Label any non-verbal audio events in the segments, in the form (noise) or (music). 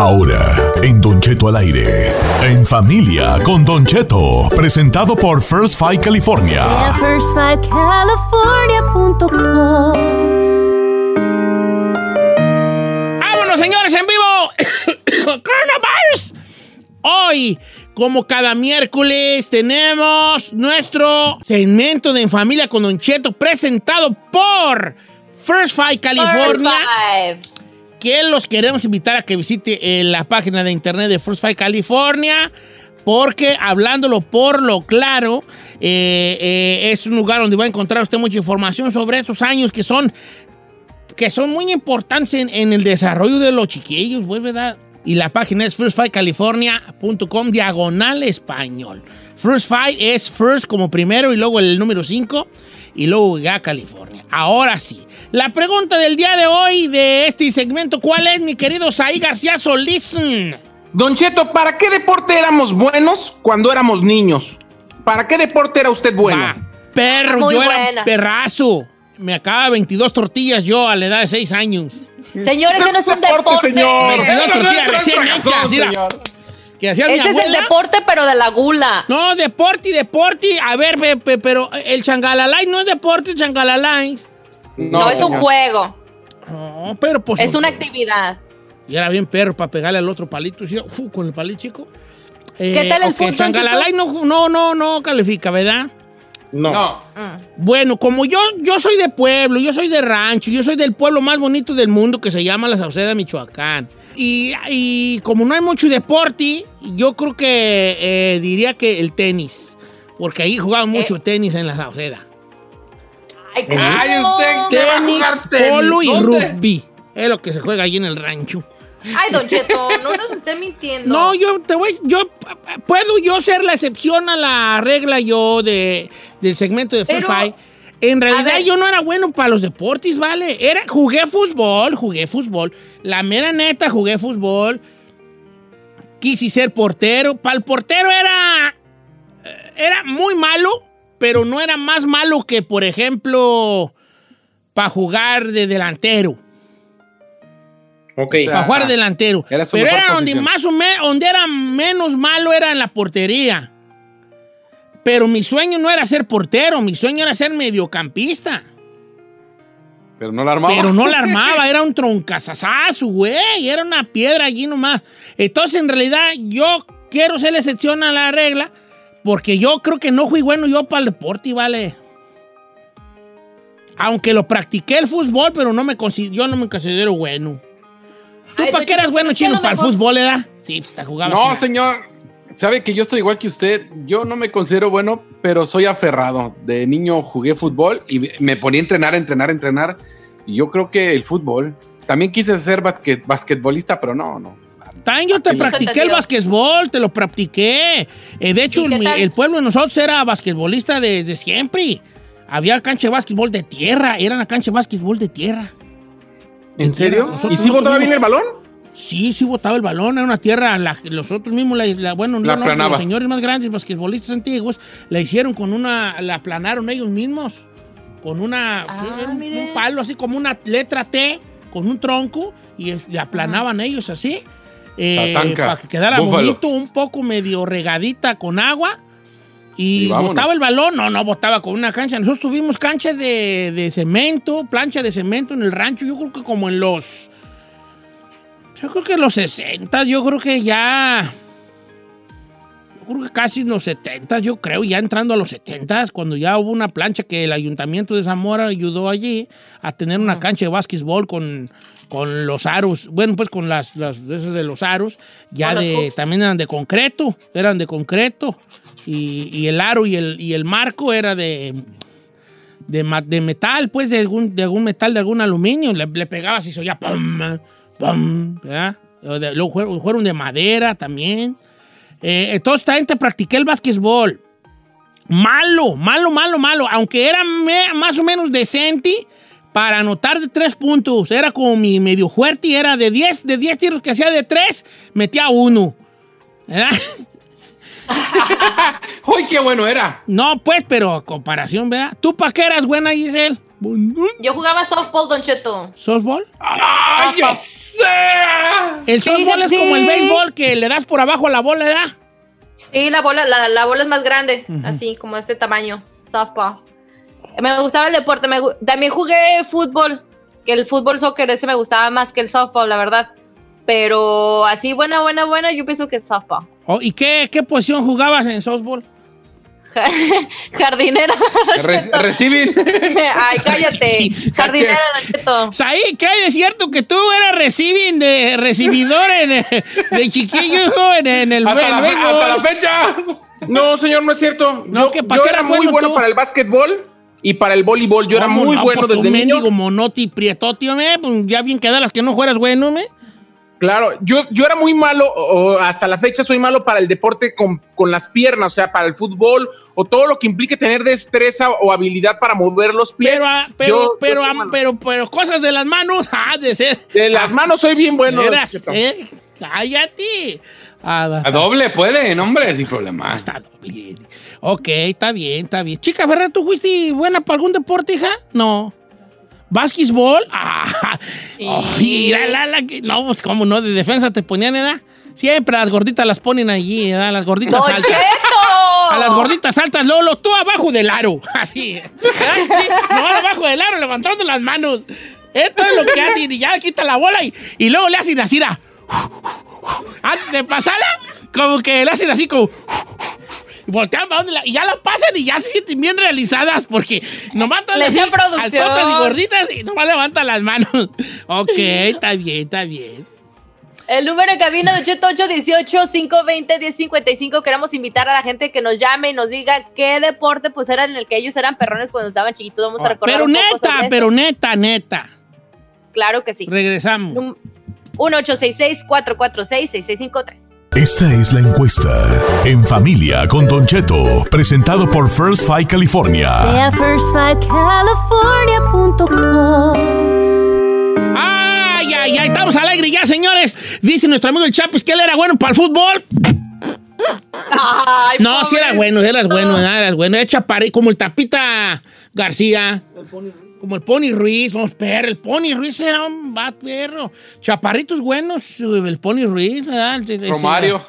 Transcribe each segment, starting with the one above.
Ahora, en Don Cheto al aire. En familia con Don Cheto. Presentado por First Five California. first5california.com ¡Vámonos, señores, en vivo! (coughs) ¡Coronavirus! Hoy, como cada miércoles, tenemos nuestro segmento de En Familia con Don Cheto presentado por First Five California. Que los queremos invitar a que visite eh, la página de internet de First Five California. Porque hablándolo por lo claro, eh, eh, es un lugar donde va a encontrar usted mucha información sobre estos años que son, que son muy importantes en, en el desarrollo de los chiquillos, pues, ¿verdad? Y la página es firstfivecalifornia.com diagonal español. First Five es first como primero y luego el número 5 y luego ya California. Ahora sí, la pregunta del día de hoy de este segmento, ¿cuál es, mi querido Saí García Solís? Don Cheto, ¿para qué deporte éramos buenos cuando éramos niños? ¿Para qué deporte era usted bueno? Va, perro, Muy yo era perrazo. Me acaba 22 tortillas yo a la edad de 6 años. Señor, ese no es un deporte. señor. Veintidós Eso no tortillas es recién hechas, mira. señor. Que hacía mi Ese es el deporte, pero de la gula. No, deporte y deporte. A ver, Pepe, pero el changalalay no es deporte, changalalay. No, es un juego. No, pero pues. Es una actividad. Y era bien perro para pegarle al otro palito, sí, fu, con el palito chico. Eh, ¿Qué tal el ok, fútbol, changalalay no, no, no, no califica, ¿verdad? No. Mm. Bueno, como yo, yo soy de pueblo, yo soy de rancho, yo soy del pueblo más bonito del mundo que se llama La Sauceda, Michoacán. Y, y como no hay mucho deporte, yo creo que eh, diría que el tenis. Porque ahí jugaban mucho tenis en La Sauceda. Ay, Ay, ¿cómo? usted ¿Qué va a Tenis, jugar tenis? polo y ¿Dónde? rugby. Es lo que se juega allí en el rancho. Ay, Don Cheto, no nos esté mintiendo. No, yo te voy, yo puedo yo ser la excepción a la regla yo de, del segmento de Free Pero, Fire. En realidad yo no era bueno para los deportes, ¿vale? Era, jugué fútbol, jugué fútbol. La mera neta, jugué fútbol. Quise ser portero. Para el portero era, eh, era muy malo, pero no era más malo que, por ejemplo, para jugar de delantero. Ok. Para jugar delantero. Era su Pero era donde más o menos, donde era menos malo era en la portería. Pero mi sueño no era ser portero, mi sueño era ser mediocampista. Pero no la armaba. Pero no la (laughs) armaba, era un troncazazazo, güey. Era una piedra allí nomás. Entonces, en realidad, yo quiero ser la excepción a la regla, porque yo creo que no fui bueno yo para el deporte, ¿vale? Aunque lo practiqué el fútbol, pero no me yo no me considero bueno. ¿Tú para Don qué eras bueno, chino? ¿Para el fútbol, era? Sí, pues te jugaba. No, señor. Sabe que yo estoy igual que usted. Yo no me considero bueno, pero soy aferrado. De niño jugué fútbol y me ponía a entrenar, entrenar, entrenar. Y yo creo que el fútbol. También quise ser basquet- basquetbolista, pero no, no. También yo te practiqué el basquetbol, te lo practiqué. Eh, de hecho, el pueblo de nosotros era basquetbolista desde siempre. Había cancha de basquetbol de tierra, era una cancha de basquetbol de tierra. ¿En serio? ¿Y si botaba bien el balón? Sí, sí botaba el balón, era una tierra, la- los otros mismos, la, la- bueno, La no, no, los señores más grandes basquetbolistas antiguos, la hicieron con una, la aplanaron ellos mismos, con una, Ah, era un, palo así como una letra T, con un tronco, y le aplanaban ellos así, eh, para que quedara búfalo. bonito, un poco medio regadita con agua, y, botaba el balón, no, no botaba con una cancha, nosotros tuvimos cancha de, de cemento, plancha de cemento en el rancho, yo creo que como en los... Yo creo que los 60, yo creo que ya. Yo creo que casi en los 70, yo creo, ya entrando a los 70, cuando ya hubo una plancha que el ayuntamiento de Zamora ayudó allí a tener una cancha de básquetbol con, con los aros, bueno, pues con las, las de los aros, ya de, también eran de concreto, eran de concreto, y, y el aro y el, y el marco era de, de, de metal, pues de algún, de algún metal, de algún aluminio, le, le pegabas y se oía pum, pum, ¿verdad? Luego fueron, fueron de madera también. Eh, entonces también te practiqué el básquetbol. Malo, malo, malo, malo. Aunque era me- más o menos decente para anotar de tres puntos. Era como mi medio fuerte y era de 10 de 10 tiros que hacía de tres, metía uno. ¿Verdad? (laughs) ¡Uy, qué bueno era! No, pues, pero a comparación, ¿verdad? ¿Tú para qué eras buena, Giselle? Yo jugaba softball, Don Cheto. ¿Softball? ¡Ay, sé! El softball es sí. como el béisbol que le das por abajo a la bola, ¿verdad? Sí, la bola, la, la bola es más grande, así como este tamaño, softball. Me gustaba el deporte, me también jugué fútbol, que el fútbol soccer ese me gustaba más que el softball, la verdad. Pero así buena, buena, buena, yo pienso que es softball. Oh, ¿Y qué, qué posición jugabas en softball? (laughs) Jardinera. Re- reciben. (laughs) Ay, cállate. Jardinera, Don Cheto. Saí, que es cierto que tú eras receiving de recibidor en, (laughs) de chiquillo en, en el, hasta, el la, hasta la fecha. No, señor, no es cierto. No, yo que yo qué era era muy bueno bueno para el básquetbol y para el voleibol. Yo era ¿Cómo muy no? bueno Pues desde niño. mendigo monoti prietote, hombre, pues ya bien quedaras que no fueras bueno, me. Claro, yo, yo era muy malo, o hasta la fecha soy malo para el deporte con, con las piernas, o sea, para el fútbol o todo lo que implique tener destreza o habilidad para mover los pies. Pero, ah, pero, Yo- yo pero, ah, pero, pero cosas de las manos, (laughs) ah, de ser. de las manos soy bien bueno. Eras, eh, cállate. Ah, A doble puede, hombre, sin problema. hasta doble. Ok, está bien, está bien. Chica Ferrer, ¿tú fuiste buena para algún deporte, hija? No. ¿Básquetbol? Ah, (laughs) Sí. ay, la, la, la, que- no, pues cómo no, de defensa te ponían, ¿edad? Siempre las gorditas las ponen allí, ¿edad? Las gorditas ¡Don altas. Cheto! A las gorditas altas, Lolo, tú abajo del aro. (laughs) Así. ¿verdad? Sí, No, abajo del aro, levantando las manos. Esto es lo que hacen y ya quita la bola y, y luego le hacen así. Antes de pasarla, como que le hacen así como... Y voltean para donde la- y ya la pasan y ya se sienten bien realizadas porque nomás están así, altotas y gorditas y nomás levantan las manos. (laughs) Ok, está bien, está bien. El número de cabina de Cheto 818-520-1055. Queremos invitar a la gente que nos llame y nos diga qué deporte pues era en el que ellos eran perrones cuando estaban chiquitos. Vamos a recordar Pero un poco sobre neta, eso. pero neta, neta. Claro que sí. Regresamos. Num- 1-866-446-6653. Esta es la encuesta. En familia con Don Cheto, presentado por First Five California. Firstfivecalifornia.com. ¡Ay, ay, ay! Estamos al aire ya, señores. Dice nuestro amigo el Chapis que él era bueno para el fútbol. Ay, No, sí era bueno, eras bueno, eras bueno. Era chaparri- como el Tapita García. Como el Pony Ruiz, vamos, perro. El Pony Ruiz era un bat perro. Chaparritos buenos, el Pony Ruiz, ¿verdad? Romario.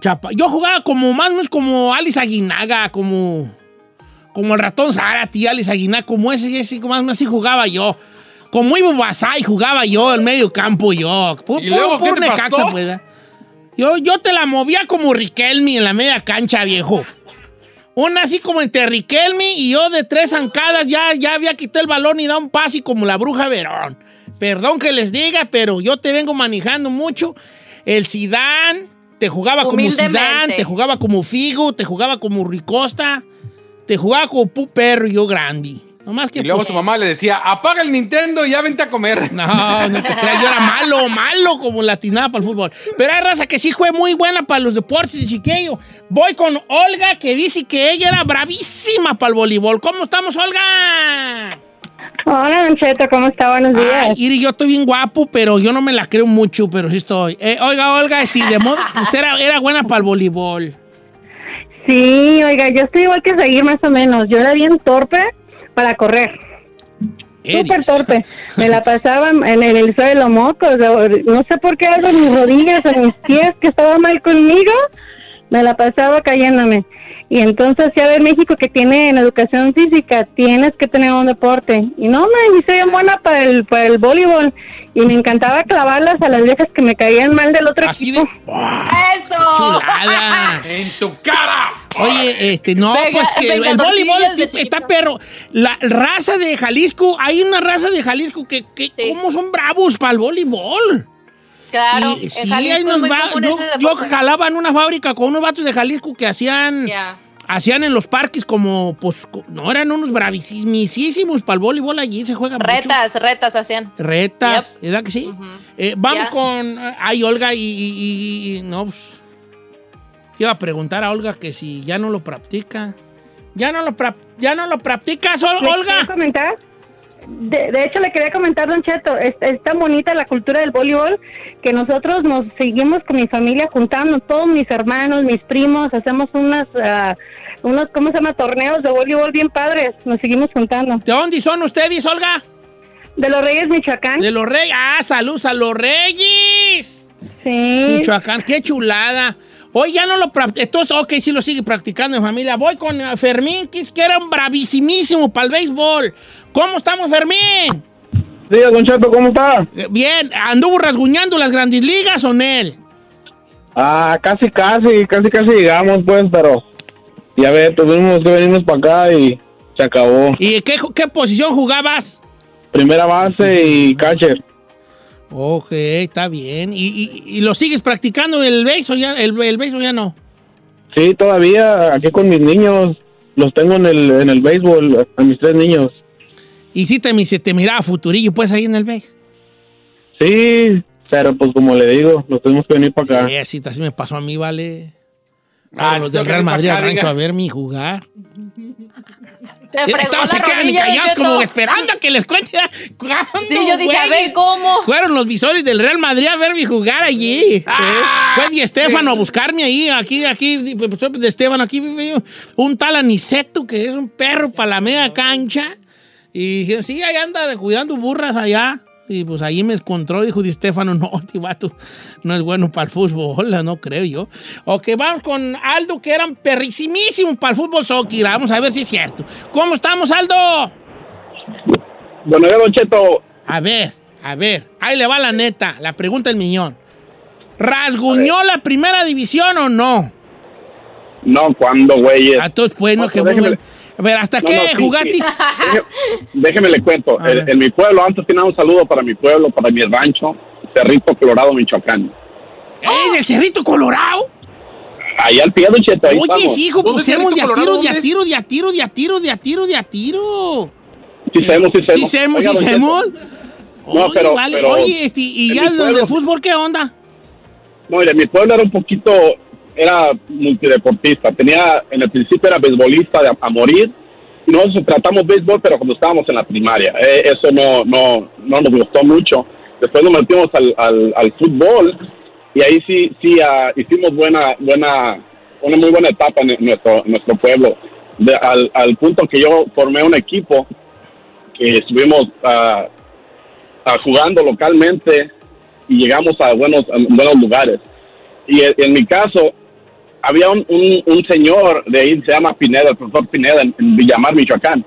Chapa- Yo jugaba como más o menos como Alice Aguinaga, como, como el ratón Zárate, Alice Aguinaga, como ese, ese más o menos así jugaba yo. Como Ivo Basay jugaba yo en medio campo yo. Pu- ¿Y luego puro- qué te Necaxa, pasó? pues, yo, yo te la movía como Riquelme en la media cancha, viejo. Una así como entre Riquelme y yo de tres zancadas ya, ya había quitado el balón y da un pase como la bruja Verón. Perdón que les diga, pero yo te vengo manejando mucho. El Sidán te jugaba como. Sidán, te jugaba como Figo, te jugaba como Ricosta, te jugaba como Pu Perro y yo Grandi. Nomás que Y luego pues, su mamá le decía, apaga el Nintendo y ya vente a comer. (laughs) no, no te creas, yo era malo, malo como latinada para el fútbol. Pero hay raza que sí fue muy buena para los deportes de chiquillo. Voy con Olga, que dice que ella era bravísima para el voleibol. ¿Cómo estamos, Olga? Hola, Don Cheto, ¿cómo está? Buenos días. Ay, Iri, yo estoy bien guapo, pero yo no me la creo mucho, pero sí estoy. Eh, oiga, Olga, este, de modo, usted era, era buena para el voleibol. Sí, oiga, yo estoy igual que seguir más o menos. Yo era bien torpe para correr. Súper torpe. Me la pasaba en el, el suelo mocos. No sé por qué algo en mis rodillas, en mis pies, que estaba mal conmigo. Me la pasaba cayéndome. Y entonces ya de México que tiene en educación física, tienes que tener un deporte. Y no, me hice bien buena para el, para el voleibol. Y me encantaba clavarlas a las viejas que me caían mal del otro Así de. equipo. ¡Wow! ¡Eso! ¡Chulada! ¡En tu cara! Oye, este, no, Venga, pues que el, voleibol está perro. La raza de Jalisco, hay una raza de Jalisco que, que Sí. ¿cómo son bravos para el voleibol? Claro, Y sí, hay unos yo, yo jalaba en una fábrica con unos vatos de Jalisco que hacían, hacían en los parques como, pues, no eran unos bravísimos para el voleibol allí, se juega mucho. Retas, retas hacían. Retas, ¿verdad que sí? Ujú. Eh, vamos Ya. con. Ay, Olga, y, y- y- y- No, pues. Te Iba a preguntar a Olga que si ya no lo practica. ¿Ya no lo, pra- ya no lo practicas, Ol- ¿Le Olga? comentar? De, de hecho, le quería comentar, Don Cheto, es, es tan bonita la cultura del voleibol que nosotros nos seguimos con mi familia juntando, todos mis hermanos, mis primos, hacemos unas, ah, unos, ¿cómo se llama? Torneos de voleibol bien padres, nos seguimos juntando. ¿De dónde son ustedes, Olga? De los Reyes, Michoacán. De los Reyes. Ah, saludos a los Reyes. Sí. Michoacán, qué chulada. Hoy ya no lo practica. Entonces, ok, sí lo sigue practicando en familia. Voy con eh, Fermín, que era un bravísimísimo para el béisbol. ¿Cómo estamos, Fermín? Diga, Don Cheto, ¿cómo está? Eh, Bien, ¿anduvo rasguñando las grandes ligas o Nel? Ah, casi, casi, casi, casi llegamos, pues, pero ya ve, tuvimos que venirnos para acá y se acabó. ¿Y qué, qué posición jugabas? Primera base y catcher. Ok, está bien. ¿Y, y- y lo sigues practicando el béisbol ya, el, el béisbol ya no? Sí, todavía aquí con mis niños, los tengo en el, en el béisbol, a mis tres niños. Y sí te, se te miraba futurillo, pues, ahí en el béis. Sí, pero pues como le digo, nos tuvimos que venir para acá. Eh, así, así me pasó a mí, vale. Ah, los sí, del Real Madrid acá, rancho a verme jugar. (laughs) Se fregó Estaban se quedan callados como esperando a que les cuente. (laughs) ¿Cuándo, Sí, yo dije, a ver, ¿cómo? Fueron los visores del Real Madrid a verme jugar allí. Ah, Fue Di Estefano a buscarme ahí, aquí, aquí, pues, de Estefano, aquí vive un tal Aniceto que es un perro para la media cancha. Y dijeron, sí, ahí anda cuidando burras allá. Y pues ahí me encontró, dijo Di Estefano, (laughs) no, este vato no es bueno para el fútbol, (laughs) no creo yo. Ok, vamos con Aldo, que eran perrisimísimos para el fútbol soccer. Vamos a ver si es cierto. ¿Cómo estamos, Aldo? Bueno, yo, Don Cheto, A ver, a ver, ahí le va la neta, la pregunta del millón. ¿Rasguñó la primera división o no? no, ¿cuándo, güeyes? A todos, pues, no, que bueno. déjeme- A ver, ¿hasta No, qué no, sí, jugatis? sí. Deje- Déjeme le cuento. A En, mi pueblo, antes nada, un saludo para mi pueblo, para mi rancho, Cerrito Colorado, Michoacán. ¿Es del Cerrito Colorado? Ahí al pie, Don Cheto, ahí Oye, estamos. sí, hijo, ¿Dónde pues hemos de a tiro, de a ¿Dónde tiro, de a tiro, de a tiro, de a tiro, de a tiro. Sí sabemos, sí Sí, sabemos. sí, Don Cheto, semos. No, Oye, pero- vale. pero Oye, este, ¿y ya pueblo- del fútbol qué onda? No, mire, mi pueblo era un poquito, era multideportista. Tenía, en el principio era beisbolista de a, morir. Y nosotros tratamos béisbol, pero cuando estábamos en la primaria. Eh, eso no, no, no nos gustó mucho. Después nos metimos al, al, al fútbol y ahí sí, sí ah, hicimos buena, buena, una muy buena etapa en nuestro, en nuestro pueblo. De- al, al punto que yo formé un equipo que estuvimos ah, ah, jugando localmente y llegamos a buenos, a buenos lugares. Y en, en mi caso, había un, un, un señor de ahí, se llama Pineda, el profesor Pineda, en, en Villamar, Michoacán.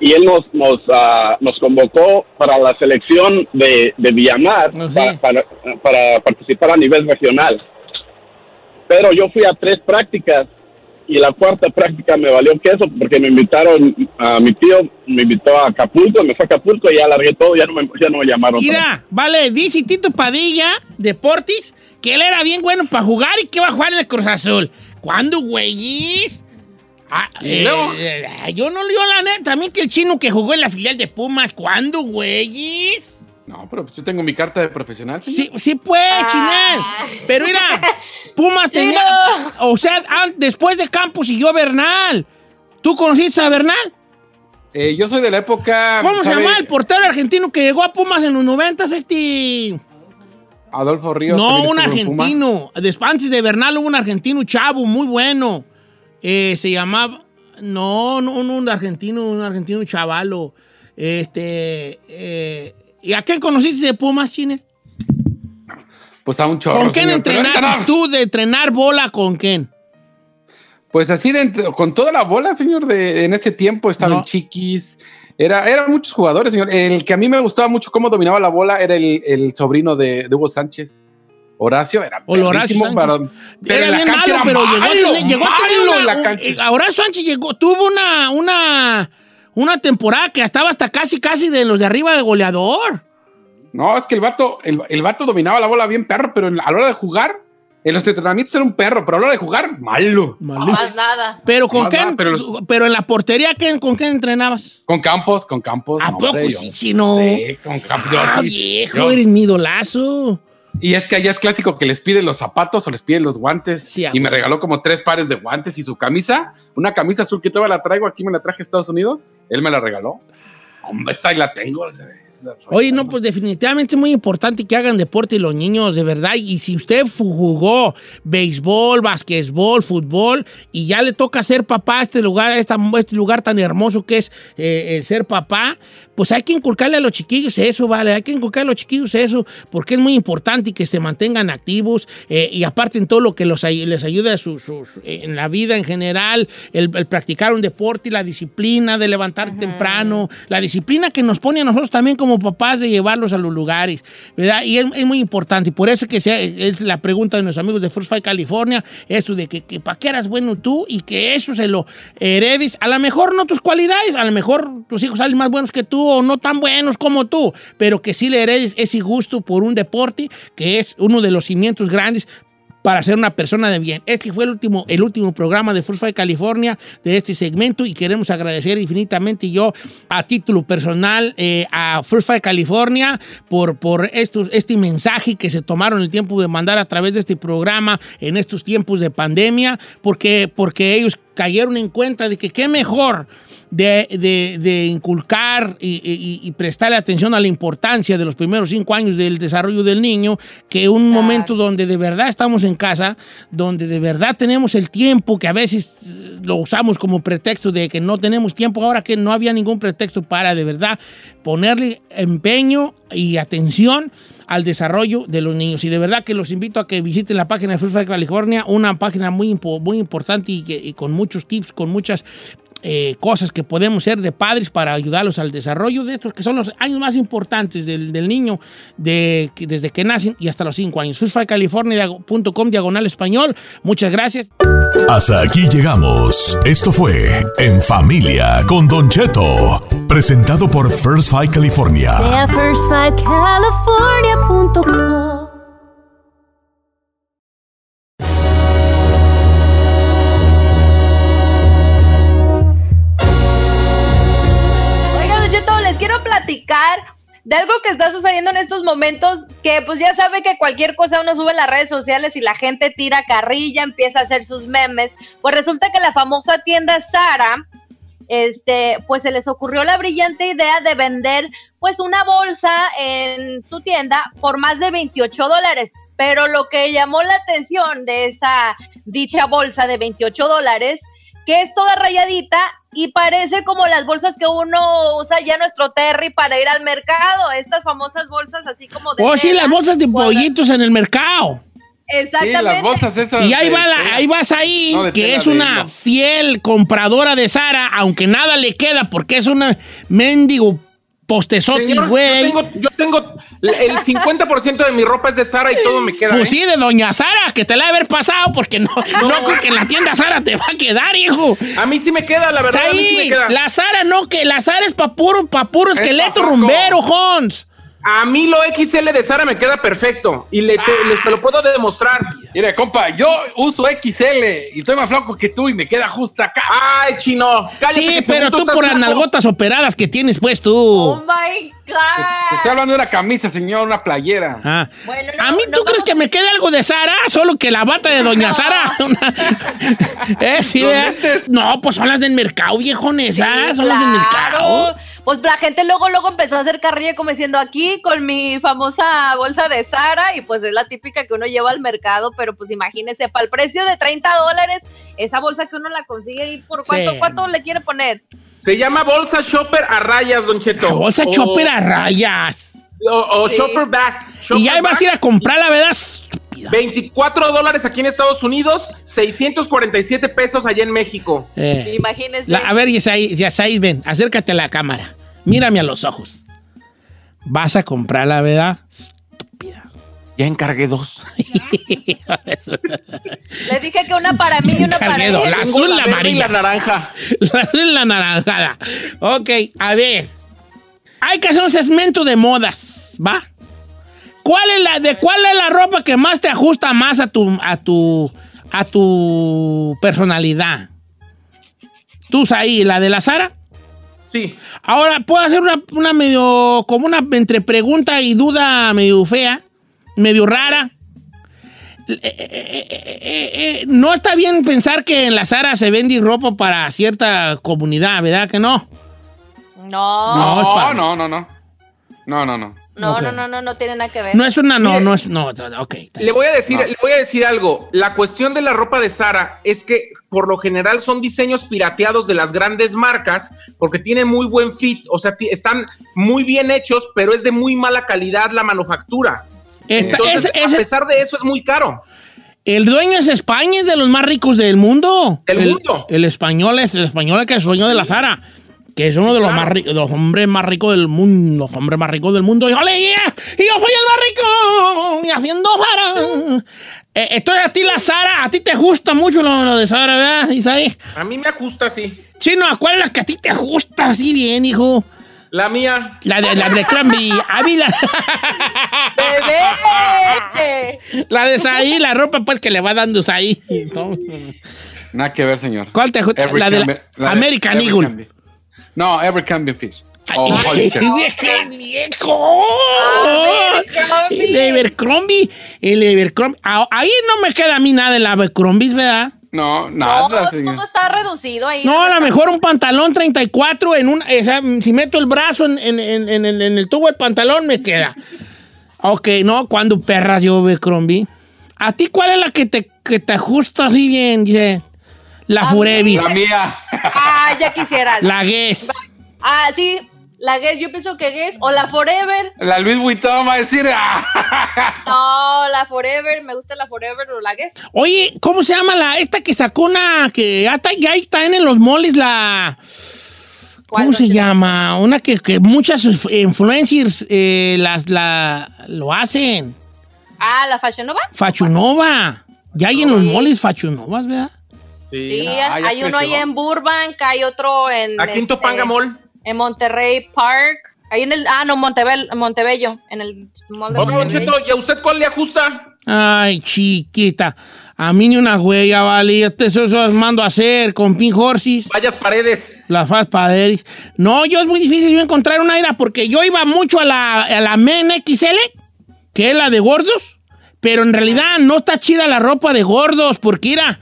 Y él nos nos, ah, nos convocó para la selección de, de Villamar Oh, sí. para, para, para participar a nivel regional. Pero yo fui a tres prácticas y la cuarta práctica me valió queso porque me invitaron, a mi tío me invitó a Acapulco, me fue a Acapulco y ya largué todo, ya no me, ya no me llamaron. Mira, vale, dice Tito Padilla, Deportis, que él era bien bueno para jugar y que iba a jugar en el Cruz Azul. ¿Cuándo, güeyes? Ah, ¿Y eh, luego? eh, yo no leo la neta. También que el chino que jugó en la filial de Pumas. ¿Cuándo, güeyes? No, pero pues yo tengo mi carta de profesional. Sí, sí, pues, chinel. Pero mira, (laughs) Pumas tenía. O sea, después de Campos siguió Bernal. ¿Tú conociste a Bernal? Eh, yo soy de la época. ¿Cómo se llama el portero argentino que llegó a Pumas en los noventas? Este. Adolfo Ríos. No, un argentino. Después, antes de Bernal hubo un argentino chavo, muy bueno. Eh, se llamaba. No, no, un argentino, un argentino chavalo. Este. eh, ¿Y a quién conociste de Pumas, Chine? Pues a un chorro. ¿Con quién entrenaste tú de entrenar bola con quién? Pues así, de, con toda la bola, señor, de, en ese tiempo estaba No. el Chiquis. Era, eran muchos jugadores, señor. El que a mí me gustaba mucho cómo dominaba la bola era el, el sobrino de, de Hugo Sánchez. Horacio era O Horacio Sánchez. para- pero Era bien cancha malo, era pero llegó a malo, tener, llegó a tener malo una, en la cancha. eh, ahora Sánchez llegó, tuvo una, una, una temporada que estaba hasta casi, casi de los de arriba de goleador. No, es que el vato, el, el vato dominaba la bola bien perro, pero a la hora de jugar, en los entrenamientos era un perro, pero a la hora de jugar, malo. Más nada. Pero con No, no, pero los- pero en la portería, ¿quién, ¿con quién entrenabas? Con Campos, con Campos. ¿A no, poco hombre, yo- sí, chino? Sí, con Campos. Ah, sí. viejo, Yo- eres mi idolazo. Y es que allá es clásico que les piden los zapatos o les piden los guantes. Sí, y me regaló como tres pares de guantes y su camisa, una camisa azul que todavía la traigo, aquí me la traje a Estados Unidos. Él me la regaló. Hombre, esta la tengo. Oye, no, pues definitivamente es muy importante que hagan deporte los niños, de verdad. Y si usted jugó béisbol, basquetbol, fútbol, y ya le toca ser papá a este lugar, a este lugar tan hermoso que es eh, el ser papá, pues hay que inculcarle a los chiquillos eso, ¿vale? Hay que inculcarle a los chiquillos eso, porque es muy importante que se mantengan activos eh, y aparte en todo lo que los, les ayude a sus, sus- eh, en la vida en general, el, el practicar un deporte y la disciplina de levantar temprano, la disciplina que nos pone a nosotros también como papás de llevarlos a los lugares, ¿verdad? Y es, es muy importante, y por eso que sea, es la pregunta de nuestros amigos de First Fight California, eso de que, que para qué eras bueno tú y que eso se lo heredes, a lo mejor no tus cualidades, a lo mejor tus hijos salen más buenos que tú no tan buenos como tú, pero que sí le heredes ese gusto por un deporte que es uno de los cimientos grandes para ser una persona de bien. Este fue el último, el último programa de First Fight California de este segmento y queremos agradecer infinitamente yo a título personal eh, a First Fight California por, por estos, este mensaje que se tomaron el tiempo de mandar a través de este programa en estos tiempos de pandemia, porque, porque ellos cayeron en cuenta de que qué mejor de, de- de inculcar y, y- y prestarle atención a la importancia de los primeros cinco años del desarrollo del niño, que un momento donde de verdad estamos en casa, donde de verdad tenemos el tiempo, que a veces eh, lo usamos como pretexto de que no tenemos tiempo, ahora que no había ningún pretexto para de verdad ponerle empeño y atención al desarrollo de los niños. Y de verdad que los invito a que visiten la página de Free Fire California, una página muy, muy importante y, que- y con muchos tips, con muchas eh, cosas que podemos ser de padres para ayudarlos al desarrollo de estos que son los años más importantes del, del niño de, que- desde que nacen y hasta los 5 años. FirstFightCalifornia.com diagonal español. Muchas gracias. Hasta aquí llegamos. Esto fue En Familia con Don Cheto, presentado por First Fight California. Ve Platicar de algo que está sucediendo en estos momentos, que pues ya sabe que cualquier cosa uno sube en las redes sociales y la gente tira carrilla, empieza a hacer sus memes. Pues resulta que la famosa tienda Sara, este, pues se les ocurrió la brillante idea de vender pues una bolsa en su tienda por más de 28 dólares. Pero lo que llamó la atención de esa dicha bolsa de 28 dólares, que es toda rayadita y parece como las bolsas que uno usa ya nuestro Terry para ir al mercado, estas famosas bolsas así como de... Oh, sí, las bolsas de pollitos en el mercado. Exactamente. Sí, las bolsas esas. Y ahí, de va la- ahí vas ahí, No, que es una fiel compradora de Sara, aunque nada le queda porque es una mendigo postezote, Señor, yo güey. tengo, yo tengo el 50% de mi ropa es de Sara y todo me queda. Pues ¿eh? sí, de Doña Sara, que te la ha haber pasado, porque no, no. creo que en la tienda Sara te va a quedar, hijo. A mí sí me queda, la verdad, a mí sí me Ahí, queda. la Sara no, que la Sara es pa' puro, pa' puro Es esqueleto pa' rumbero, Hons. A mí lo XL de Sara me queda perfecto y le, te- le- se lo puedo demostrar. Mire, compa, yo uso XL y estoy más flaco que tú y me queda justo acá. Ay, chino. cállate, Sí, pero tú por las nalgotas operadas que tienes, pues tú. Oh my Te God. estoy hablando de una camisa, señor, una playera. Ah. Bueno, no, a mí, no ¿tú crees que me quede algo de Sara? Solo que la bata de Doña No. Sara. (laughs) (laughs) ¿Eh? Sí, ¿verdad? No, pues son las del mercado, viejones. esas son las del mercado. Pues la gente luego, luego empezó a hacer carrilla como diciendo aquí con mi famosa bolsa de Sara y pues es la típica que uno lleva al mercado, pero pues imagínese, para el precio de 30 dólares, esa bolsa que uno la consigue ahí, ¿por cuánto, Sí. cuánto le quiere poner? Se llama bolsa shopper a rayas, Don Cheto. La bolsa O- chopper a rayas. O, o Sí. shopper bag. Y ya Shopper vas a ir a comprar, la verdad. estúpida. 24 dólares aquí en Estados Unidos, 647 pesos allá en México. Eh. Imagínese. La- a ver, Yasaí, Yasaí, ven, acércate a la cámara. Mírame a los ojos. Vas a comprar, la verdad. Estúpida. Ya encargué dos. Le dije que una para mí y una para él. La azul, la amarilla. la naranja. (laughs) La azul y la naranjada. Ok, a ver. Hay que hacer un segmento de modas, ¿va? ¿Cuál es la, ¿De cuál es la ropa que más te ajusta más a tu, a tu, a tu personalidad? ¿Tú, ahí, la de la Sara? Sí. Ahora, puedo hacer una, una medio, como una entre pregunta y duda medio fea, medio rara. Eh, eh, eh, eh, eh, no está bien pensar que en la Sara se vende ropa para cierta comunidad, ¿verdad que no? No, No, no, es para- No, no, no, no. No, no, no. no, no, no, no, no tiene nada que ver. No es una, no, Mire. no es, no, ok. Le voy a decir, No. le voy a decir algo. La cuestión de la ropa de Sara es que por lo general son diseños pirateados de las grandes marcas porque tienen muy buen fit, o sea, están muy bien hechos, pero es de muy mala calidad la manufactura. Esta- Entonces, a pesar de eso es muy caro. el dueño es España, es de los más ricos del mundo. Del el, mundo. El español es el español que es dueño de la Zara. Que es uno de los, claro. más los hombres más ricos del mundo. Los hombres más ricos del mundo. Y, ¡ole, yeah! y yo soy el más rico. Y haciendo Zara. Eh, entonces a ti la Zara, a ti te gusta mucho lo, lo de Zara, ¿verdad, Isaí? A mí me ajusta así. Chino, ¿cuál es la que a ti te gusta así bien, hijo? La mía, La de, la de. A mí la, ¡Bebé! la de Saí, la ropa pues que le va dando Saí. Nada que ver, señor. ¿Cuál te gusta? La de la la de American Eagle. No, Fish. O Ay, Hollister. viejo, viejo. Abercrombie. El Evercrombie. El Evercrombie. Ah, Ahí no me queda a mí nada del Abercrombie, ¿verdad? No, No, nada, señor. todo está reducido ahí. No, a lo mejor un pantalón 34 en un... o sea, si meto el brazo en, en- en- en el, en el tubo del pantalón, me queda. Ok, no, cuando perras yo Abercrombie. ¿A ti cuál es la que te, que te ajusta así bien? Dice? La Furevi. La mía. Ah, ya quisieras. La Guess. Ah, sí. La Guess, yo pienso que Guess. O la Forever. La Luis Vuitton va a decir. ah. No, la Forever. Me gusta la Forever o la Guess. Oye, ¿cómo se llama la esta que sacó una que ya está, ya está en los moles la ¿Cómo ¿Cuál, se llama? Una que, que muchas influencers eh, las la lo hacen. Ah, la Fashion Nova. Fachunova. Ya hay en los moles Fachunovas, ¿verdad? Sí, Ah, hay uno ahí en Burbank, hay otro en. aquí en este, Topanga Mall. En Monterrey Park. Ahí en el. Ah, no, Montebel, Montebello. En el mall de Montebello. Cheto, ¿y a usted cuál le ajusta? Ay, chiquita. A mí ni una huella, vale. Yo te eso, eso mando a hacer con Pink Horses. Vayas paredes. Las Fast Paderis. No, yo es muy difícil yo encontrar una era porque yo iba mucho a la, a la Men XL, que es la de gordos, pero en realidad no está chida la ropa de gordos porque, mira,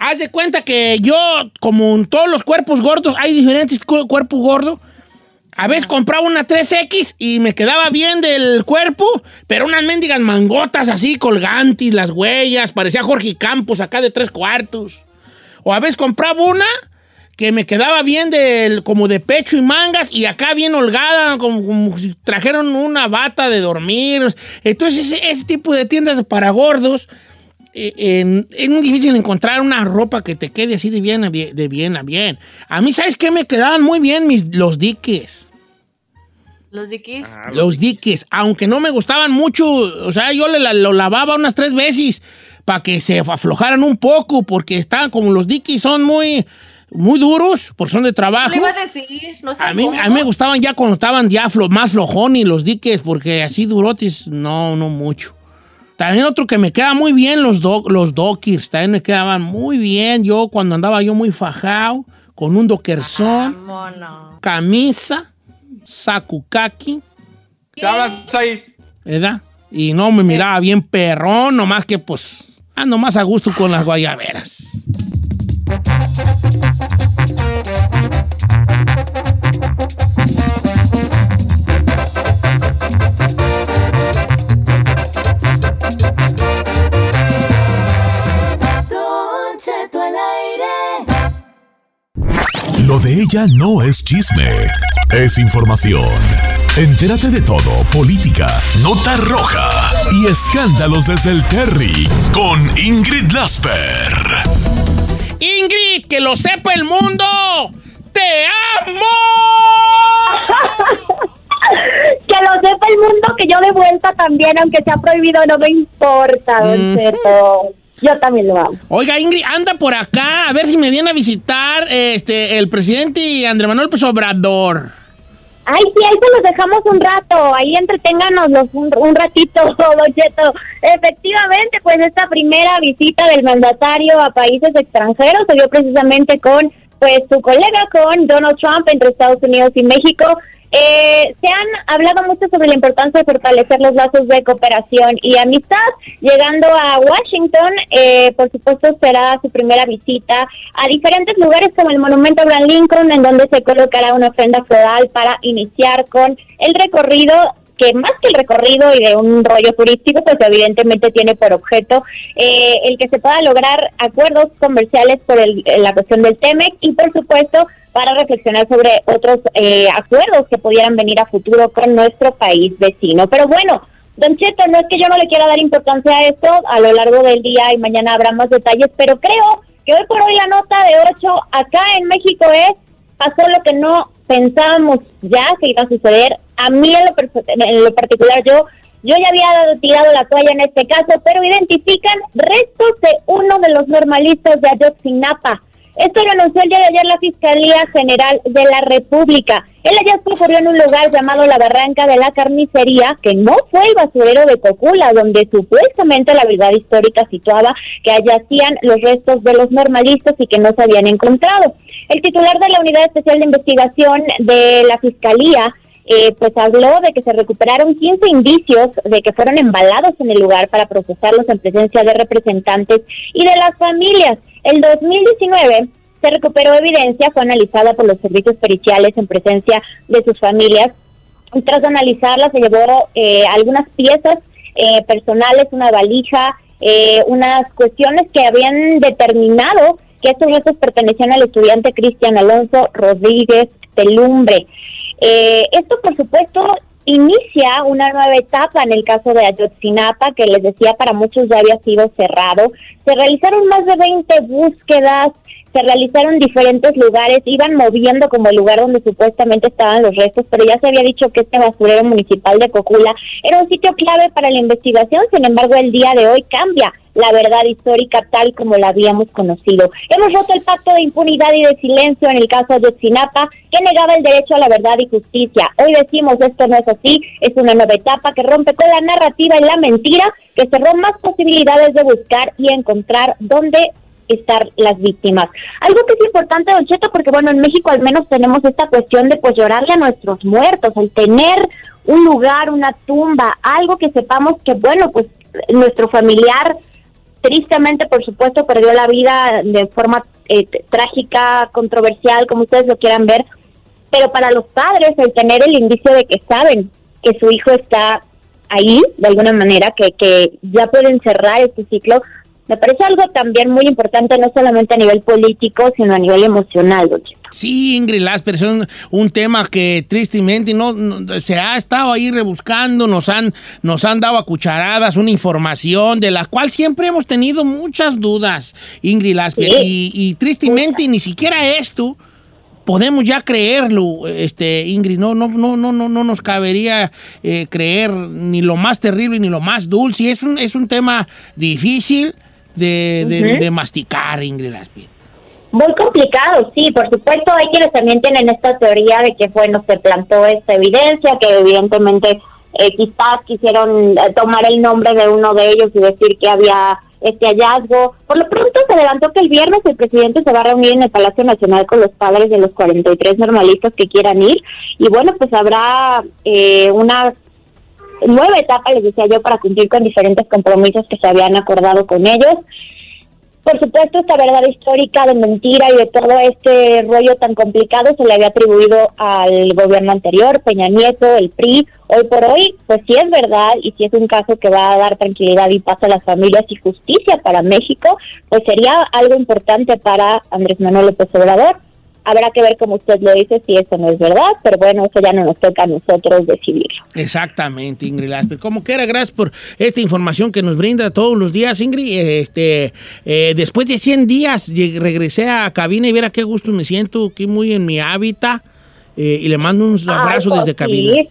haz de cuenta que yo, como en todos los cuerpos gordos, hay diferentes cu- cuerpos gordos. A veces compraba una 3X y me quedaba bien del cuerpo, pero unas mendigas mangotas así colgantes, las huellas, parecía Jorge Campos acá de tres cuartos. O a veces compraba una que me quedaba bien del, como de pecho y mangas y acá bien holgada, como, como si trajeron una bata de dormir. Entonces ese, ese tipo de tiendas para gordos en- es muy difícil encontrar una ropa que te quede así de bien a bien. De bien, a bien. A mí, ¿sabes qué? Me quedaban muy bien mis, los diques. Los Dickies. Los diques, aunque no me gustaban mucho, o sea, yo le la- lo lavaba unas tres veces para que se aflojaran un poco, porque estaban como los diques son muy, muy duros, porque son de trabajo. Le iba a decir, no A mí, a mí me gustaban ya cuando estaban ya flo- más flojones los diques, porque así durotes, no, no mucho. También otro que me queda muy bien, los, do- los dockers, también me quedaban muy bien. Yo cuando andaba yo muy fajado, con un dockerzón, Vámonos. camisa, sakukaki, ¿Qué hablas ahí? ¿verdad? Y no me miraba bien perrón, nomás que pues ando más a gusto con las guayaberas. Lo de ella no es chisme, es información. Entérate de todo, política, nota roja y escándalos desde el Terry con Ingrid Lasper. Ingrid, que lo sepa el mundo. ¡Te amo! (laughs) Que lo sepa el mundo que yo de vuelta también, aunque sea prohibido, no me importa, don Mm. Yo también lo amo. Oiga, Ingrid, anda por acá a ver si me viene a visitar este, el presidente Andrés Manuel López Obrador. Ay, sí, ahí se los dejamos un rato, ahí entreténganos un, un ratito, (laughs) Don Cheto. Efectivamente, pues esta primera visita del mandatario a países extranjeros se dio precisamente con pues su colega, con Donald Trump entre Estados Unidos y México. Eh, se han hablado mucho sobre la importancia de fortalecer los lazos de cooperación y amistad. Llegando a Washington, eh, por supuesto, será su primera visita a diferentes lugares como el Monumento Abraham Lincoln, en donde se colocará una ofrenda floral para iniciar con el recorrido que más que el recorrido y de un rollo turístico, pues evidentemente tiene por objeto eh, el que se pueda lograr acuerdos comerciales por el, la cuestión del TEMEC y por supuesto para reflexionar sobre otros eh, acuerdos que pudieran venir a futuro con nuestro país vecino. Pero bueno, Don Cheto, no es que yo no le quiera dar importancia a esto, a lo largo del día y mañana habrá más detalles, pero creo que hoy por hoy la nota de 8 acá en México es, pasó lo que no pensábamos ya que iba a suceder. A mí en lo, en lo particular yo, yo ya había tirado la toalla en este caso, pero identifican restos de uno de los normalistas de Ayotzinapa. Esto lo anunció el día de ayer la Fiscalía General de la República. El hallazgo ocurrió en un lugar llamado la Barranca de la Carnicería, que no fue el basurero de Cocula, donde supuestamente la verdad histórica situaba que hacían los restos de los normalistas y que no se habían encontrado. El titular de la Unidad Especial de Investigación de la Fiscalía eh, pues habló de que se recuperaron 15 indicios de que fueron embalados en el lugar para procesarlos en presencia de representantes y de las familias. El 2019 se recuperó evidencia, fue analizada por los servicios periciales en presencia de sus familias y tras analizarla se llevó eh, algunas piezas eh, personales, una valija, eh, unas cuestiones que habían determinado que estos restos pertenecían al estudiante Cristian Alonso Rodríguez Telumbre. Eh, esto, por supuesto, inicia una nueva etapa en el caso de Ayotzinapa, que les decía para muchos ya había sido cerrado. Se realizaron más de 20 búsquedas, se realizaron diferentes lugares, iban moviendo como el lugar donde supuestamente estaban los restos, pero ya se había dicho que este basurero municipal de Cocula era un sitio clave para la investigación, sin embargo el día de hoy cambia la verdad histórica tal como la habíamos conocido. Hemos roto el pacto de impunidad y de silencio en el caso de Ayotzinapa, que negaba el derecho a la verdad y justicia. Hoy decimos esto no es así, es una nueva etapa que rompe con la narrativa y la mentira, que cerró más posibilidades de buscar y encontrar dónde estar las víctimas. Algo que es importante, Don Cheto, porque bueno, en México al menos tenemos esta cuestión de pues llorarle a nuestros muertos, el tener un lugar, una tumba, algo que sepamos que bueno, pues nuestro familiar tristemente, por supuesto, perdió la vida de forma eh, trágica, controversial, como ustedes lo quieran ver, pero para los padres el tener el indicio de que saben que su hijo está ahí, de alguna manera, que, que ya pueden cerrar este ciclo, me parece algo también muy importante, no solamente a nivel político, sino a nivel emocional, don Cheto. Sí, Ingrid Lasper, es un, un tema que tristemente no, no- se ha estado ahí rebuscando, nos han, nos han dado a cucharadas una información de la cual siempre hemos tenido muchas dudas, Ingrid Lasper, Sí. y, y tristemente ni siquiera esto podemos ya creerlo, este Ingrid, no, no, no, no, no, no nos cabería eh, creer ni lo más terrible ni lo más dulce, es un, es un tema difícil de, de- masticar, Ingrid Lasper. Muy complicado, sí, por supuesto hay quienes también tienen esta teoría de que bueno, se plantó esta evidencia, que evidentemente eh, quizás quisieron eh, tomar el nombre de uno de ellos y decir que había este hallazgo. Por lo pronto se adelantó que el viernes el presidente se va a reunir en el Palacio Nacional con los padres de los 43 normalistas que quieran ir y bueno, pues habrá eh, una nueva etapa, les decía yo, para cumplir con diferentes compromisos que se habían acordado con ellos. Por supuesto, esta verdad histórica de mentira y de todo este rollo tan complicado se le había atribuido al gobierno anterior, Peña Nieto, el PRI. Hoy por hoy, pues sí es verdad y si es un caso que va a dar tranquilidad y paz a las familias y justicia para México, pues sería algo importante para Andrés Manuel López Obrador. Habrá que ver, como usted lo dice, si eso no es verdad, pero bueno, eso ya no nos toca a nosotros decidirlo. Exactamente, Ingrid Lasper. Como quiera, gracias por esta información que nos brinda todos los días, Ingrid. Este, eh, después de 100 días regresé a cabina y viera qué gusto me siento, aquí muy en mi hábitat. eh, y le mando un abrazo Ay, desde pues cabina. sí.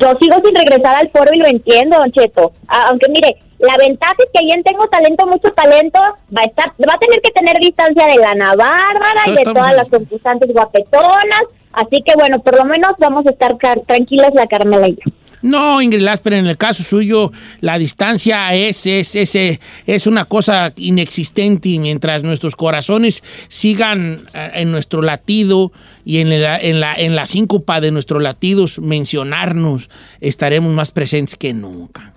Yo sigo sin regresar al foro y lo entiendo, Don Cheto. Ah, aunque mire, la ventaja es que en Tengo Talento, mucho talento, va a estar, va a tener que tener distancia de Lana Bárbara y de todas las concursantes guapetonas. Así que bueno, por lo menos vamos a estar tranquilas la Carmela y yo. No, Ingrid Lasper, en el caso suyo, la distancia es, es, es, eh, es una cosa inexistente y mientras nuestros corazones sigan eh, en nuestro latido y en la, en, la, en la síncopa de nuestros latidos mencionarnos, estaremos más presentes que nunca.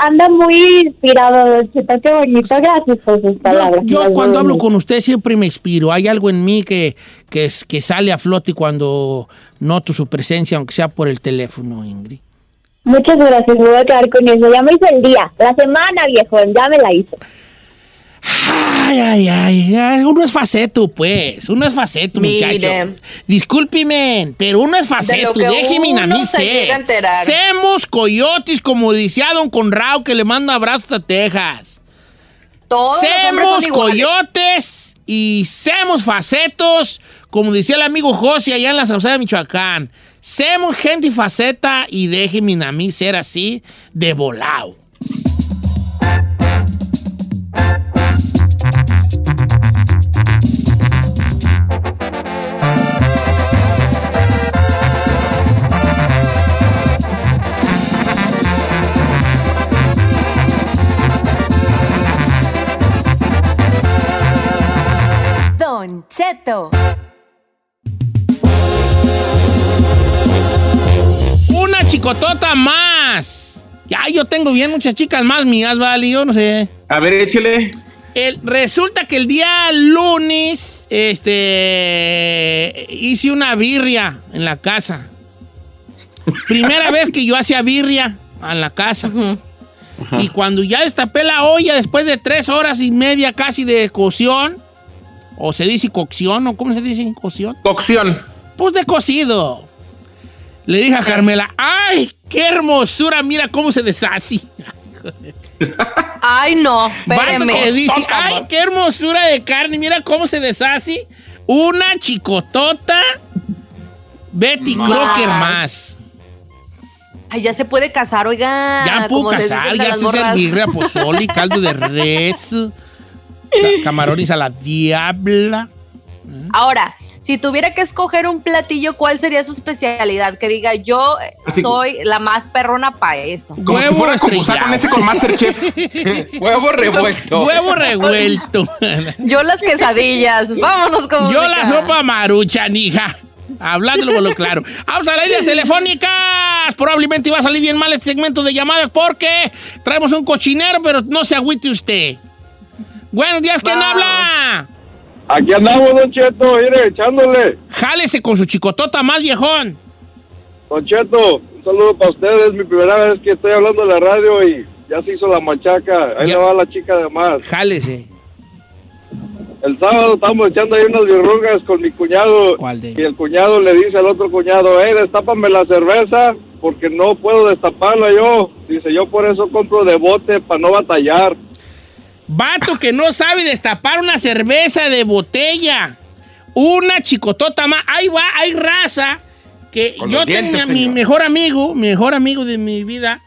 Anda muy inspirado, Don Cheto. Qué bonito. Gracias por sus palabras. Yo, cuando hablo con usted siempre me inspiro. Hay algo en mí que, que, es- que sale a flote cuando noto su presencia, aunque sea por el teléfono, Ingrid. Muchas gracias, me voy a quedar con eso. Ya me hizo el día, la semana, viejo, ya me la hizo. Ay, ay, ay, ay, uno es faceto, pues. Uno es faceto, Mire. muchacho. Discúlpeme, pero uno es faceto. Déjeme a mí se. Semos coyotes, como decía Don Conrado, que le manda abrazos a Texas. Todos Semos coyotes y semos facetos, como decía el amigo José allá en la Sauceda de Michoacán. Semos gente faceta y déjenme a mí ser así de volado. Una chicotota más. Ya, yo tengo bien muchas chicas más mías, vale, yo no sé. A ver, échele. El- resulta que el día lunes, este, hice una birria en la casa. Primera (laughs) vez que yo hacía birria en la casa. Y cuando ya destapé la olla, después de tres horas y media casi de cocción, o se dice cocción, o cómo se dice cocción, Cocción. pues de cocido. Le dije a Carmela, ¡ay, qué hermosura! Mira cómo se deshace. Ay, no, Vato espéreme. que dice, ¡ay, qué hermosura de carne! Mira cómo se deshace. Una chicotota Betty Más. Crocker más. Ay, ya se puede casar, oiga. Ya puedo casar, ya las sé morras. servirle a pozole, caldo de (laughs) res, camarones a la diabla. Ahora, si tuviera que escoger un platillo, ¿cuál sería su especialidad? Que diga, yo Así- soy la más perrona para esto. Como si Huevo fuera como estrellado. con ese con Masterchef. (laughs) Huevo revuelto. Huevo revuelto. (laughs) Yo las quesadillas. Vámonos con Yo la sopa maruchan, hija. Hablándolo con lo claro. Vamos a las líneas telefónicas. Probablemente iba a salir bien mal este segmento de llamadas porque traemos un cochinero, pero no se agüite usted. Buenos días, ¿quién habla? Aquí andamos, Don Cheto, mire, echándole. Jálese con su chicotota más viejón. Don Cheto, un saludo para ustedes. Es mi primera vez que estoy hablando en la radio y ya se hizo la machaca. Ahí Ya. le va la chica de más. Jálese. El sábado estamos echando ahí unas birrugas con mi cuñado. ¿Cuál de? Y el cuñado le dice al otro cuñado, hey, destápame la cerveza porque no puedo destaparla yo. Dice, yo por eso compro de bote para no batallar. Vato que no sabe destapar una cerveza de botella. Una chicotota más. Ahí va, hay raza que Con yo tengo dientes, a mi señor. mejor amigo, mi mejor amigo de mi vida.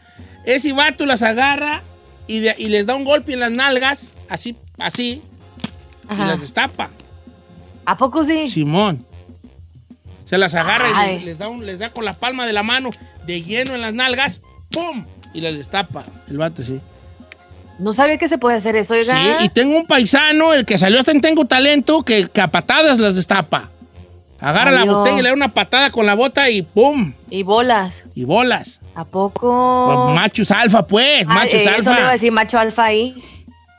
Ese vato las agarra y, de- y les da un golpe en las nalgas, así, así, y las destapa. ¿A poco sí? Simón. Se las agarra y les da un- les da con la palma de la mano de lleno en las nalgas, ¡pum! Y las destapa. El vato, sí. No sabía que se puede hacer eso, oiga. Sí, y tengo un paisano, el que salió hasta en Tengo Talento, que, que a patadas las destapa. Agarra Ay, la no. botella y le da una patada con la bota y ¡pum! Y bolas. Y bolas. ¿A poco? Machos alfa, pues, machos Eso le iba a alfa. decir macho alfa ahí.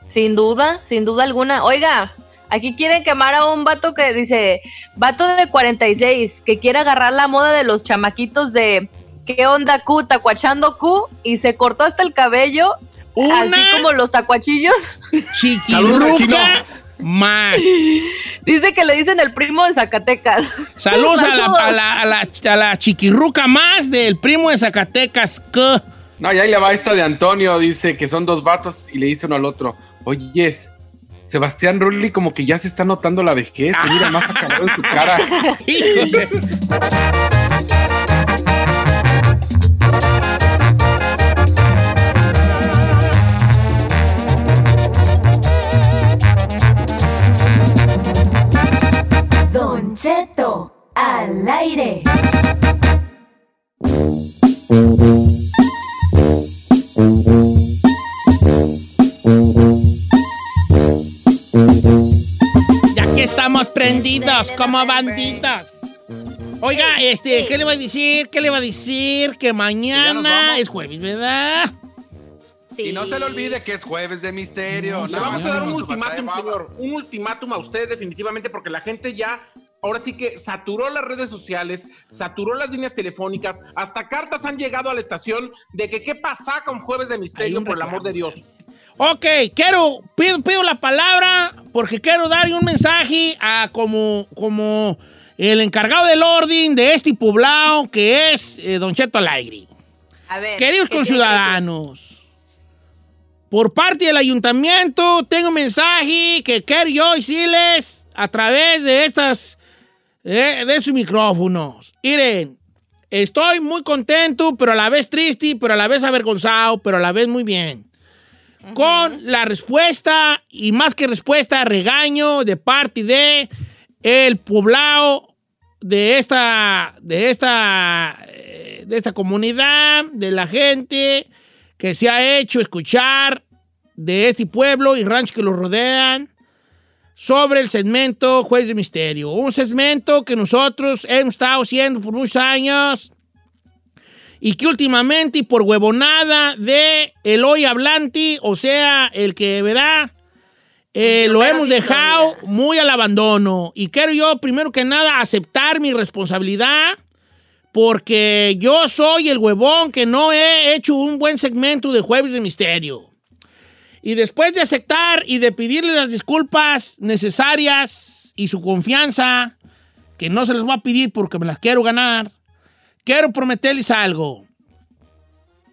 Sin duda, sin duda alguna. Oiga, aquí quieren quemar a un vato que dice, vato de 46, que quiere agarrar la moda de los chamaquitos de ¿qué onda Q? Tacuachando Q y se cortó hasta el cabello, Una así como los tacuachillos. Chiquirruca más. dice que le dicen el primo de Zacatecas. Saludos a la, a, la, a, la, a la chiquirruca más del primo de Zacatecas. que- No, y ahí le va esta de Antonio, dice que son dos vatos y le dice uno al otro, oyes, Sebastián Rulli como que ya se está notando la vejez, se mira más acabado en su cara. (laughs) al aire. Ya que estamos prendidos como bandidos. Oiga, este, ¿qué le va a decir? ¿Qué le va a decir? Que mañana es jueves, ¿verdad? Sí. Y no se le olvide que es jueves de misterio. Le vamos a dar un ultimátum, señor. Un ultimátum a usted definitivamente porque la gente ya ahora sí que saturó las redes sociales, saturó las líneas telefónicas, hasta cartas han llegado a la estación de que qué pasa con Jueves de Misterio, por el amor de Dios. Ok, quiero, pido, pido la palabra porque quiero dar un mensaje a como, como el encargado del orden de este poblado que es eh, Don Cheto Alegre. A ver. Queridos ¿qué tiene conciudadanos, por parte del ayuntamiento tengo un mensaje que quiero yo decirles a través de estas, de, de sus micrófonos. Miren, estoy muy contento, pero a la vez triste, pero a la vez avergonzado, pero a la vez muy bien. Con la respuesta, y más que respuesta, regaño de parte de el poblado de esta, de esta, eh, de esta comunidad, de la gente que se ha hecho escuchar de este pueblo y rancho que lo rodean sobre el segmento Juez de Misterio. Un segmento que nosotros hemos estado haciendo por muchos años y que últimamente y por huevonada de el hoy hablante, o sea, el que verá, eh, lo hemos dejado muy al abandono. Y quiero yo, primero que nada, aceptar mi responsabilidad porque yo soy el huevón que no he hecho un buen segmento de Jueves de Misterio. Y después de aceptar y de pedirle las disculpas necesarias y su confianza, que no se les voy a pedir porque me las quiero ganar, quiero prometerles algo.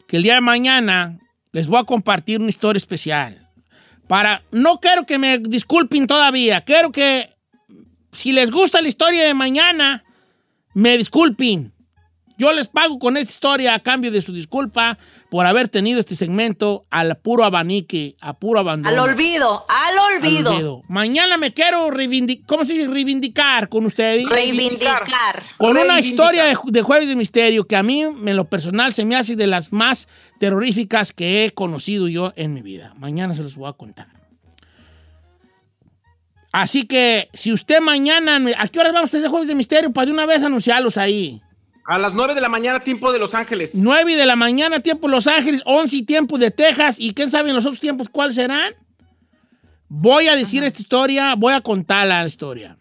Que el día de mañana les voy a compartir una historia especial. Para, no quiero que me disculpen todavía, quiero que si les gusta la historia de mañana, me disculpen. Yo les pago con esta historia a cambio de su disculpa por haber tenido este segmento al puro abanique, a puro abandono. Al olvido, al Al olvido. Mañana me quiero reivindicar, ¿cómo se dice? Reivindicar con ustedes. Reivindicar. Con una historia de, de Jueves de Misterio que a mí, en lo personal, se me hace de las más terroríficas que he conocido yo en mi vida. Mañana se los voy a contar. Así que, si usted mañana... ¿A qué horas vamos a tener Jueves de Misterio? Para de una vez anunciarlos ahí. A las 9 de la mañana, tiempo de Los Ángeles. 9 de la mañana, tiempo Los Ángeles, 11 tiempo de Texas. ¿Y quién sabe en los otros tiempos cuáles serán? Voy a decir esta historia, voy a contar la historia.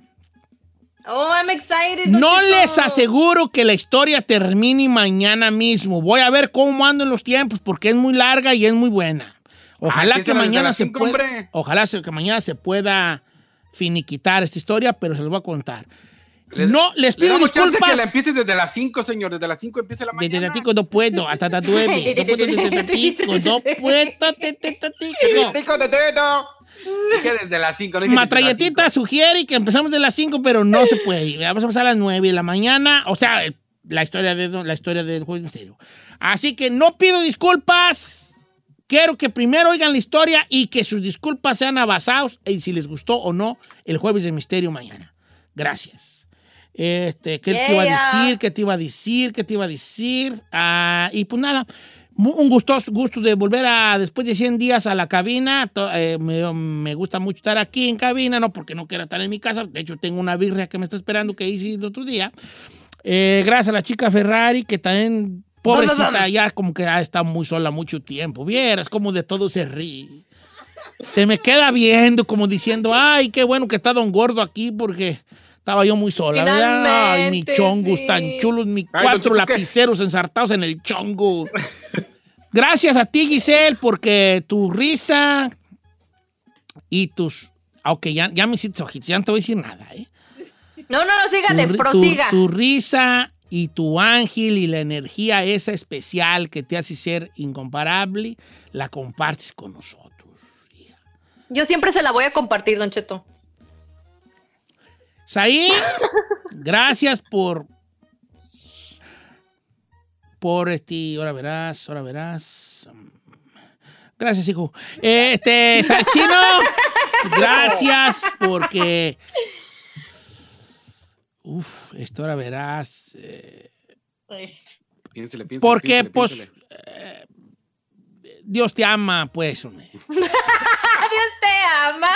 Oh, I'm excited. No les aseguro que la historia termine mañana mismo. Voy a ver cómo ando en los tiempos porque es muy larga y es muy buena. Ojalá que mañana se pueda, ojalá que mañana se pueda finiquitar esta historia, pero se los voy a contar. No les Le pido chance disculpas. que la empieces desde las 5, señor. Desde las 5 empieza la Desde mañana. no puedo, hasta las nueve. (laughs) No puedo desde tatico, no puedo, te, te, tatico, no. Dije desde las 5. No dije desde las Matralletita sugiere que empezamos de las 5, pero no se puede. Vamos a empezar a las 9 de la mañana. O sea, eh, la historia, de, la historia del Jueves de Misterio. Así que no pido disculpas. Quiero que primero oigan la historia y que sus disculpas sean abasados en si les gustó o no el Jueves de Misterio mañana. Gracias. Este, ¿Qué te iba a decir? ¿Qué te iba a decir? ¿Qué te iba a decir? Ah, y pues nada, un gustoso gusto de volver a, después de 100 días a la cabina. To- eh, me, me gusta mucho estar aquí en cabina, no porque no quiera estar en mi casa. De hecho, tengo una birria que me está esperando que hice el otro día. Eh, gracias a la chica Ferrari, que también, pobrecita, ya como que ha estado muy sola mucho tiempo. Vieras como de todo se ríe. Se me queda viendo como diciendo, ay, qué bueno que está Don Gordo aquí porque estaba yo muy sola. ¿verdad? Ay, mi chongos sí. tan chulos, mis cuatro lapiceros ensartados en el chongo. Gracias a ti, Giselle, porque tu risa y tus... Ok, ya, ya me hiciste ojitos, ya no te voy a decir nada, ¿eh? No, no, no, sígale, tu, prosiga. tu- tu risa y tu ángel y la energía esa especial que te hace ser incomparable, la compartes con nosotros. Yo siempre se la voy a compartir, Don Cheto. Saí, gracias por. Por este. Ahora verás, ahora verás. Gracias, hijo. Este, Salchino, gracias porque. Uf, esto ahora verás. eh, Piénsele, piénsele, porque, piénsele, pues. piénsele. eh, Dios te ama, pues, hombre. (laughs) Dios te ama.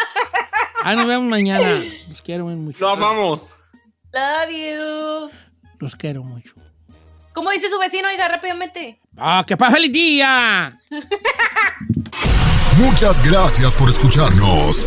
Ah, nos vemos mañana. Los quiero mucho. Lo amamos. Love you. Los quiero mucho. ¿Cómo dice su vecino? Oiga, rápidamente. ¡Ah, que pasa el día! Muchas gracias por escucharnos.